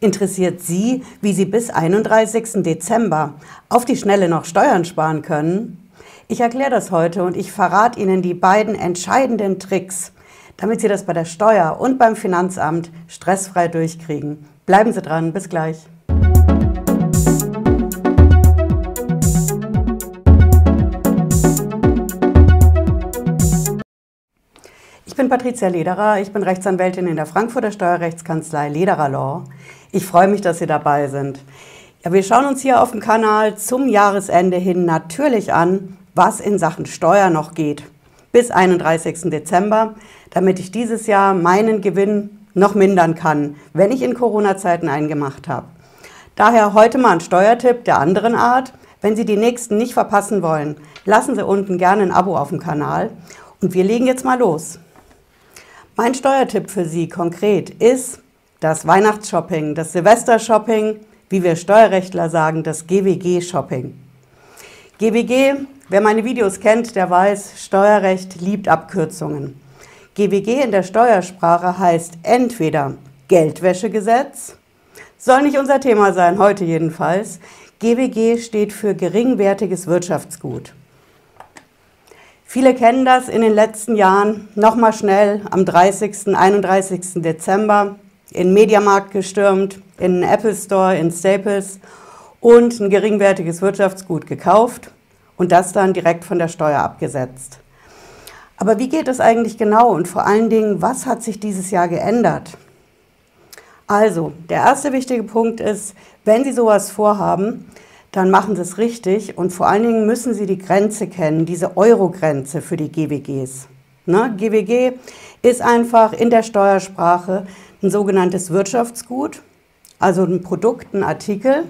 Interessiert Sie, wie Sie bis 31. Dezember auf die Schnelle noch Steuern sparen können? Ich erkläre das heute und ich verrate Ihnen die beiden entscheidenden Tricks, damit Sie das bei der Steuer und beim Finanzamt stressfrei durchkriegen. Bleiben Sie dran, bis gleich. Ich bin Patricia Lederer, ich bin Rechtsanwältin in der Frankfurter Steuerrechtskanzlei Lederer Law. Ich freue mich, dass Sie dabei sind. Ja, wir schauen uns hier auf dem Kanal zum Jahresende hin natürlich an, was in Sachen Steuer noch geht. Bis 31. Dezember, damit ich dieses Jahr meinen Gewinn noch mindern kann, wenn ich in Corona-Zeiten eingemacht habe. Daher heute mal ein Steuertipp der anderen Art. Wenn Sie die nächsten nicht verpassen wollen, lassen Sie unten gerne ein Abo auf dem Kanal. Und wir legen jetzt mal los. Mein Steuertipp für Sie konkret ist das Weihnachtsshopping, das Silvestershopping, wie wir Steuerrechtler sagen, das GWG-Shopping. GWG, wer meine Videos kennt, der weiß, Steuerrecht liebt Abkürzungen. GWG in der Steuersprache heißt entweder Geldwäschegesetz, soll nicht unser Thema sein, heute jedenfalls. GWG steht für geringwertiges Wirtschaftsgut. Viele kennen das in den letzten Jahren. Nochmal schnell am 30., 31. Dezember in Mediamarkt gestürmt, in Apple Store, in Staples und ein geringwertiges Wirtschaftsgut gekauft und das dann direkt von der Steuer abgesetzt. Aber wie geht es eigentlich genau und vor allen Dingen, was hat sich dieses Jahr geändert? Also, der erste wichtige Punkt ist, wenn Sie sowas vorhaben, dann machen Sie es richtig und vor allen Dingen müssen Sie die Grenze kennen, diese Euro-Grenze für die GWGs. Ne? GWG ist einfach in der Steuersprache ein sogenanntes Wirtschaftsgut, also ein Produkt, ein Artikel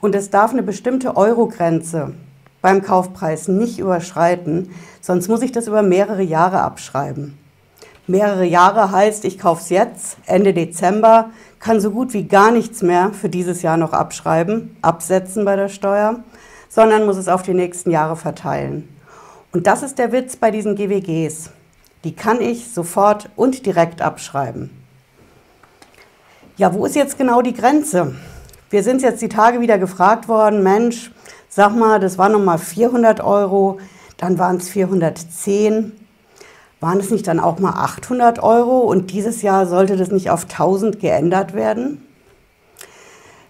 und es darf eine bestimmte Euro-Grenze beim Kaufpreis nicht überschreiten, sonst muss ich das über mehrere Jahre abschreiben. Mehrere Jahre heißt, ich kaufe es jetzt, Ende Dezember, kann so gut wie gar nichts mehr für dieses Jahr noch abschreiben, absetzen bei der Steuer, sondern muss es auf die nächsten Jahre verteilen. Und das ist der Witz bei diesen GWGs. Die kann ich sofort und direkt abschreiben. Ja, wo ist jetzt genau die Grenze? Wir sind jetzt die Tage wieder gefragt worden, Mensch, sag mal, das waren nochmal 400 Euro, dann waren es 410. Waren es nicht dann auch mal 800 Euro und dieses Jahr sollte das nicht auf 1000 geändert werden?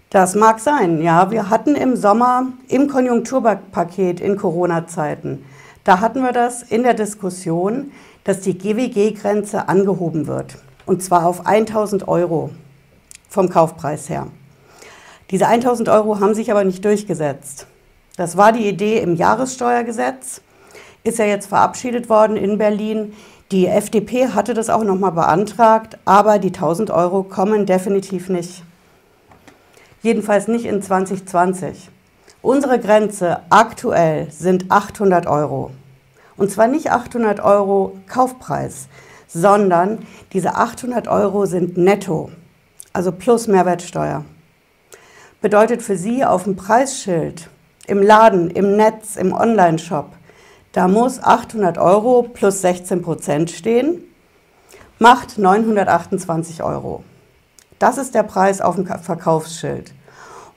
Das mag sein, ja. Wir hatten im Sommer im Konjunkturpaket in Corona-Zeiten, da hatten wir das in der Diskussion, dass die GWG-Grenze angehoben wird. Und zwar auf 1000 Euro vom Kaufpreis her. Diese 1000 Euro haben sich aber nicht durchgesetzt. Das war die Idee im Jahressteuergesetz ist ja jetzt verabschiedet worden in Berlin. Die FDP hatte das auch nochmal beantragt, aber die 1000 Euro kommen definitiv nicht. Jedenfalls nicht in 2020. Unsere Grenze aktuell sind 800 Euro. Und zwar nicht 800 Euro Kaufpreis, sondern diese 800 Euro sind netto, also plus Mehrwertsteuer. Bedeutet für Sie auf dem Preisschild, im Laden, im Netz, im Onlineshop da muss 800 Euro plus 16 Prozent stehen, macht 928 Euro. Das ist der Preis auf dem Verkaufsschild.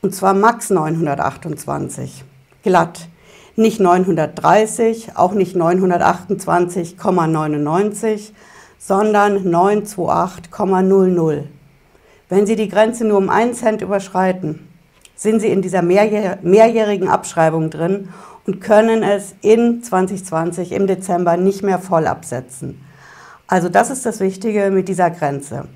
Und zwar max 928. Glatt. Nicht 930, auch nicht 928,99, sondern 928,00. Wenn Sie die Grenze nur um einen Cent überschreiten, sind Sie in dieser mehrjährigen Abschreibung drin und können es in 2020 im Dezember nicht mehr voll absetzen. Also das ist das Wichtige mit dieser Grenze.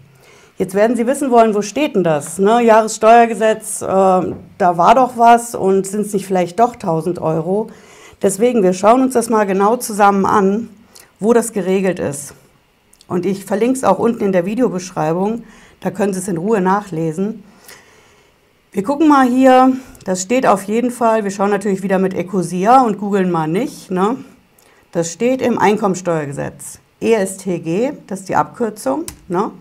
Jetzt werden Sie wissen wollen, wo steht denn das? Ne? Jahressteuergesetz, äh, da war doch was und sind es nicht vielleicht doch 1000 Euro? Deswegen, wir schauen uns das mal genau zusammen an, wo das geregelt ist. Und ich verlinke es auch unten in der Videobeschreibung, da können Sie es in Ruhe nachlesen. Wir gucken mal hier, das steht auf jeden Fall, wir schauen natürlich wieder mit Ecosia und googeln mal nicht. Ne? Das steht im Einkommensteuergesetz. ESTG, das ist die Abkürzung. Ne?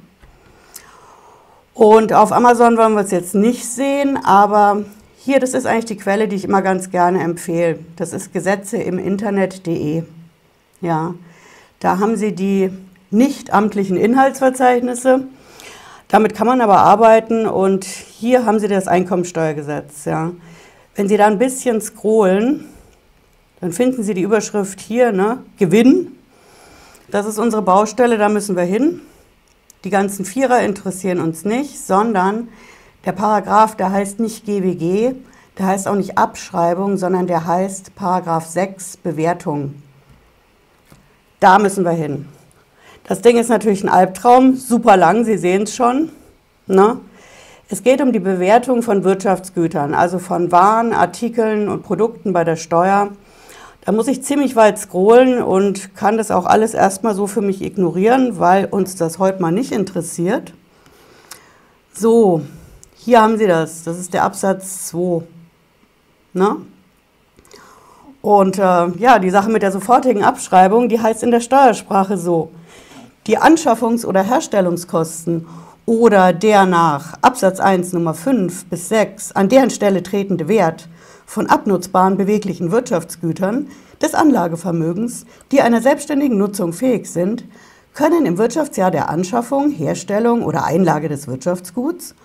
Und auf Amazon wollen wir es jetzt nicht sehen, aber hier, das ist eigentlich die Quelle, die ich immer ganz gerne empfehle. Das ist Gesetze im Internet.de. Ja, da haben Sie die nicht amtlichen Inhaltsverzeichnisse Damit kann man aber arbeiten und hier haben Sie das Einkommensteuergesetz. Ja. Wenn Sie da ein bisschen scrollen, dann finden Sie die Überschrift hier, ne? Gewinn. Das ist unsere Baustelle, da müssen wir hin. Die ganzen Vierer interessieren uns nicht, sondern der Paragraph, der heißt nicht GWG, der heißt auch nicht Abschreibung, sondern der heißt Paragraph 6 Bewertung. Da müssen wir hin. Das Ding ist natürlich ein Albtraum, super lang, Sie sehen es schon. Ne? Es geht um die Bewertung von Wirtschaftsgütern, also von Waren, Artikeln und Produkten bei der Steuer. Da muss ich ziemlich weit scrollen und kann das auch alles erstmal so für mich ignorieren, weil uns das heute mal nicht interessiert. So, hier haben Sie das. Das ist der Absatz 2. Ne? Und äh, ja, die Sache mit der sofortigen Abschreibung, die heißt in der Steuersprache so. Die Anschaffungs- oder Herstellungskosten oder der nach Absatz 1 Nummer 5 bis 6 an deren Stelle tretende Wert von abnutzbaren beweglichen Wirtschaftsgütern des Anlagevermögens, die einer selbstständigen Nutzung fähig sind, können im Wirtschaftsjahr der Anschaffung, Herstellung oder Einlage des Wirtschaftsguts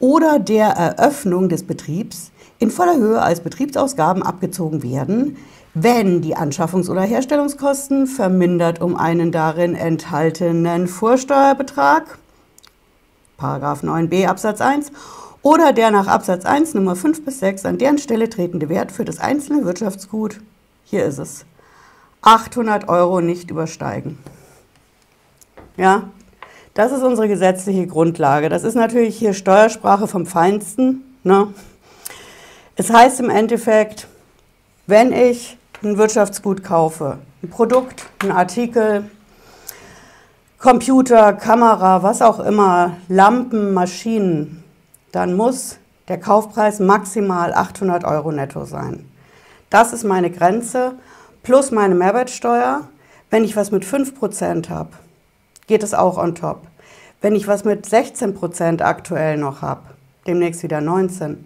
oder der Eröffnung des Betriebs in voller Höhe als Betriebsausgaben abgezogen werden, wenn die Anschaffungs- oder Herstellungskosten vermindert um einen darin enthaltenen Vorsteuerbetrag, Paragraph 9b Absatz 1, oder der nach Absatz 1 Nummer 5 bis 6 an deren Stelle tretende Wert für das einzelne Wirtschaftsgut, hier ist es, 800 Euro nicht übersteigen. Ja, das ist unsere gesetzliche Grundlage. Das ist natürlich hier Steuersprache vom Feinsten. Ne? Es heißt im Endeffekt, wenn ich ein Wirtschaftsgut kaufe, ein Produkt, ein Artikel, Computer, Kamera, was auch immer, Lampen, Maschinen, dann muss der Kaufpreis maximal 800 Euro netto sein. Das ist meine Grenze plus meine Mehrwertsteuer. Wenn ich was mit 5% habe, geht es auch on top. Wenn ich was mit 16% aktuell noch habe, demnächst wieder 19,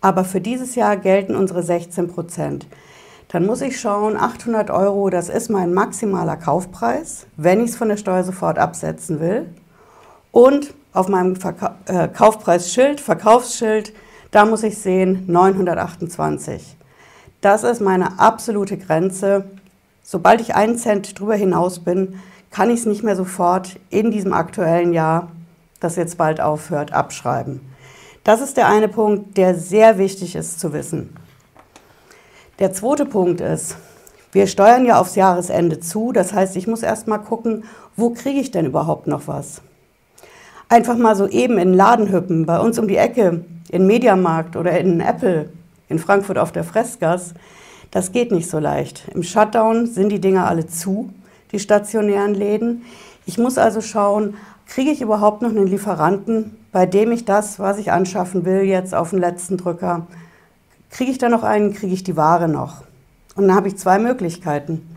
aber für dieses Jahr gelten unsere 16 Prozent. Dann muss ich schauen, 800 Euro, das ist mein maximaler Kaufpreis, wenn ich es von der Steuer sofort absetzen will. Und auf meinem Verka äh, Kaufpreisschild, Verkaufsschild, da muss ich sehen 928. Das ist meine absolute Grenze. Sobald ich einen Cent drüber hinaus bin, kann ich es nicht mehr sofort in diesem aktuellen Jahr, das jetzt bald aufhört, abschreiben. Das ist der eine Punkt, der sehr wichtig ist zu wissen. Der zweite Punkt ist, wir steuern ja aufs Jahresende zu. Das heißt, ich muss erst mal gucken, wo kriege ich denn überhaupt noch was? Einfach mal so eben in den Laden hüppen, bei uns um die Ecke, in Mediamarkt oder in Apple in Frankfurt auf der Fressgas, das geht nicht so leicht. Im Shutdown sind die Dinger alle zu, die stationären Läden. Ich muss also schauen, kriege ich überhaupt noch einen Lieferanten, bei dem ich das, was ich anschaffen will, jetzt auf den letzten Drücker, kriege ich da noch einen, kriege ich die Ware noch? Und dann habe ich zwei Möglichkeiten.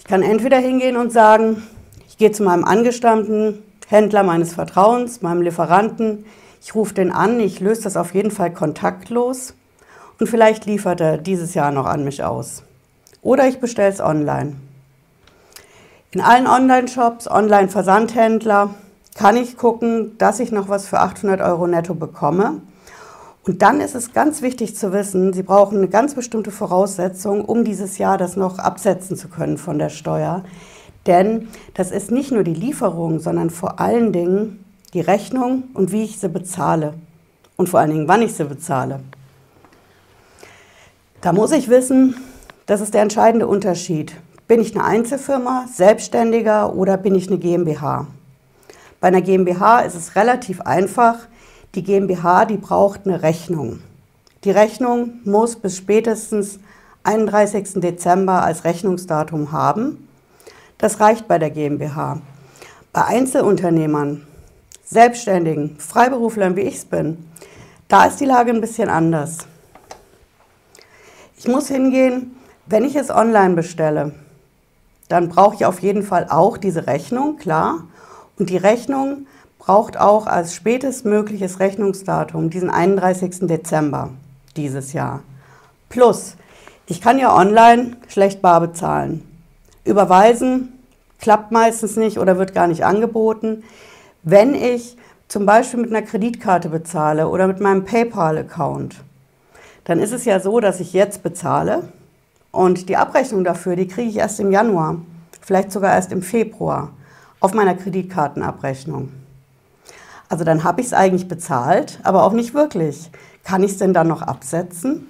Ich kann entweder hingehen und sagen, ich gehe zu meinem angestammten Händler meines Vertrauens, meinem Lieferanten, ich rufe den an, ich löse das auf jeden Fall kontaktlos und vielleicht liefert er dieses Jahr noch an mich aus. Oder ich bestelle es online. In allen Online-Shops, Online-Versandhändler kann ich gucken, dass ich noch was für 800 Euro netto bekomme. Und dann ist es ganz wichtig zu wissen, Sie brauchen eine ganz bestimmte Voraussetzung, um dieses Jahr das noch absetzen zu können von der Steuer. Denn das ist nicht nur die Lieferung, sondern vor allen Dingen die Rechnung und wie ich sie bezahle. Und vor allen Dingen, wann ich sie bezahle. Da muss ich wissen, das ist der entscheidende Unterschied. Bin ich eine Einzelfirma, Selbstständiger oder bin ich eine GmbH? Bei einer GmbH ist es relativ einfach. Die GmbH, die braucht eine Rechnung. Die Rechnung muss bis spätestens 31. Dezember als Rechnungsdatum haben. Das reicht bei der GmbH. Bei Einzelunternehmern, Selbstständigen, Freiberuflern, wie ich es bin, da ist die Lage ein bisschen anders. Ich muss hingehen, wenn ich es online bestelle, dann brauche ich auf jeden Fall auch diese Rechnung, klar. Und die Rechnung braucht auch als spätestmögliches Rechnungsdatum diesen 31. Dezember dieses Jahr. Plus, ich kann ja online schlecht bar bezahlen. Überweisen klappt meistens nicht oder wird gar nicht angeboten. Wenn ich zum Beispiel mit einer Kreditkarte bezahle oder mit meinem PayPal-Account, dann ist es ja so, dass ich jetzt bezahle und die Abrechnung dafür, die kriege ich erst im Januar, vielleicht sogar erst im Februar auf meiner Kreditkartenabrechnung. Also dann habe ich es eigentlich bezahlt, aber auch nicht wirklich. Kann ich es denn dann noch absetzen?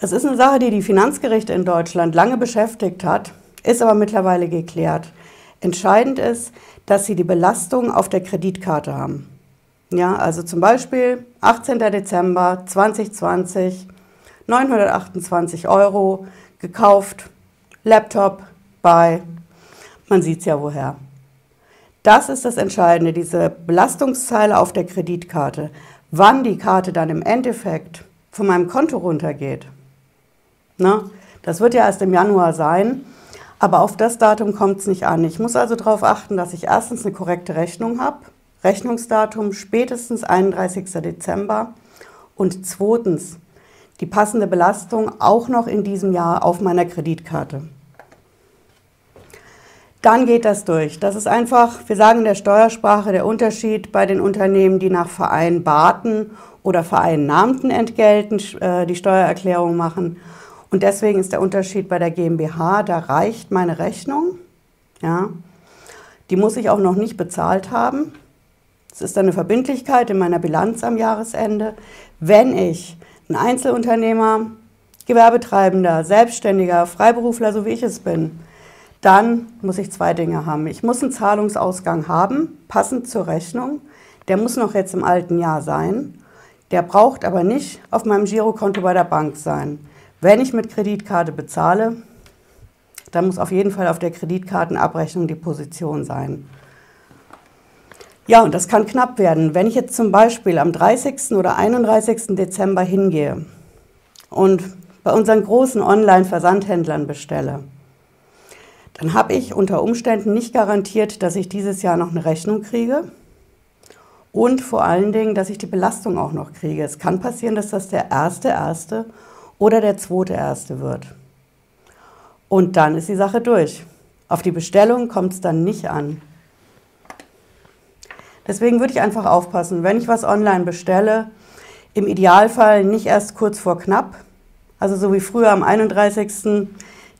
Das ist eine Sache, die die Finanzgerichte in Deutschland lange beschäftigt hat, ist aber mittlerweile geklärt. Entscheidend ist, dass sie die Belastung auf der Kreditkarte haben. Ja, also zum Beispiel 18. Dezember 2020, 928 Euro gekauft, Laptop bei, man sieht es ja woher. Das ist das Entscheidende, diese Belastungszeile auf der Kreditkarte. Wann die Karte dann im Endeffekt von meinem Konto runtergeht, Ne? Das wird ja erst im Januar sein, aber auf das Datum kommt es nicht an. Ich muss also darauf achten, dass ich erstens eine korrekte Rechnung habe, Rechnungsdatum spätestens 31. Dezember und zweitens die passende Belastung auch noch in diesem Jahr auf meiner Kreditkarte. Dann geht das durch. Das ist einfach, wir sagen in der Steuersprache, der Unterschied bei den Unternehmen, die nach vereinbarten oder vereinnahmten Entgelten äh, die Steuererklärung machen und deswegen ist der Unterschied bei der GmbH, da reicht meine Rechnung, ja, die muss ich auch noch nicht bezahlt haben. Es ist eine Verbindlichkeit in meiner Bilanz am Jahresende. Wenn ich ein Einzelunternehmer, Gewerbetreibender, Selbstständiger, Freiberufler, so wie ich es bin, dann muss ich zwei Dinge haben. Ich muss einen Zahlungsausgang haben, passend zur Rechnung. Der muss noch jetzt im alten Jahr sein. Der braucht aber nicht auf meinem Girokonto bei der Bank sein. Wenn ich mit Kreditkarte bezahle, dann muss auf jeden Fall auf der Kreditkartenabrechnung die Position sein. Ja, und das kann knapp werden. Wenn ich jetzt zum Beispiel am 30. oder 31. Dezember hingehe und bei unseren großen Online-Versandhändlern bestelle, dann habe ich unter Umständen nicht garantiert, dass ich dieses Jahr noch eine Rechnung kriege und vor allen Dingen, dass ich die Belastung auch noch kriege. Es kann passieren, dass das der erste erste oder der zweite erste wird. Und dann ist die Sache durch. Auf die Bestellung kommt es dann nicht an. Deswegen würde ich einfach aufpassen, wenn ich was online bestelle, im Idealfall nicht erst kurz vor knapp, also so wie früher am 31.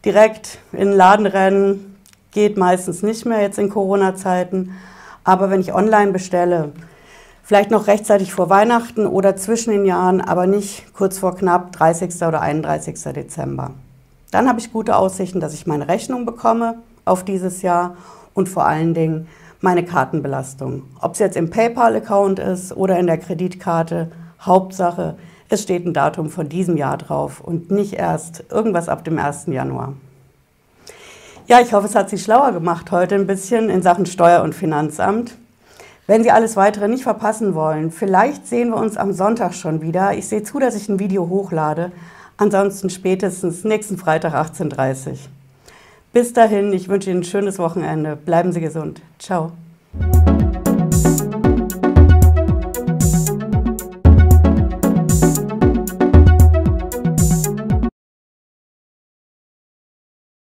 direkt in den Laden rennen, geht meistens nicht mehr jetzt in Corona-Zeiten. Aber wenn ich online bestelle, Vielleicht noch rechtzeitig vor Weihnachten oder zwischen den Jahren, aber nicht kurz vor knapp 30. oder 31. Dezember. Dann habe ich gute Aussichten, dass ich meine Rechnung bekomme auf dieses Jahr und vor allen Dingen meine Kartenbelastung. Ob es jetzt im PayPal-Account ist oder in der Kreditkarte, Hauptsache, es steht ein Datum von diesem Jahr drauf und nicht erst irgendwas ab dem 1. Januar. Ja, ich hoffe, es hat Sie schlauer gemacht heute ein bisschen in Sachen Steuer- und Finanzamt. Wenn Sie alles weitere nicht verpassen wollen, vielleicht sehen wir uns am Sonntag schon wieder. Ich sehe zu, dass ich ein Video hochlade. Ansonsten spätestens nächsten Freitag 18.30 Uhr. Bis dahin, ich wünsche Ihnen ein schönes Wochenende. Bleiben Sie gesund. Ciao.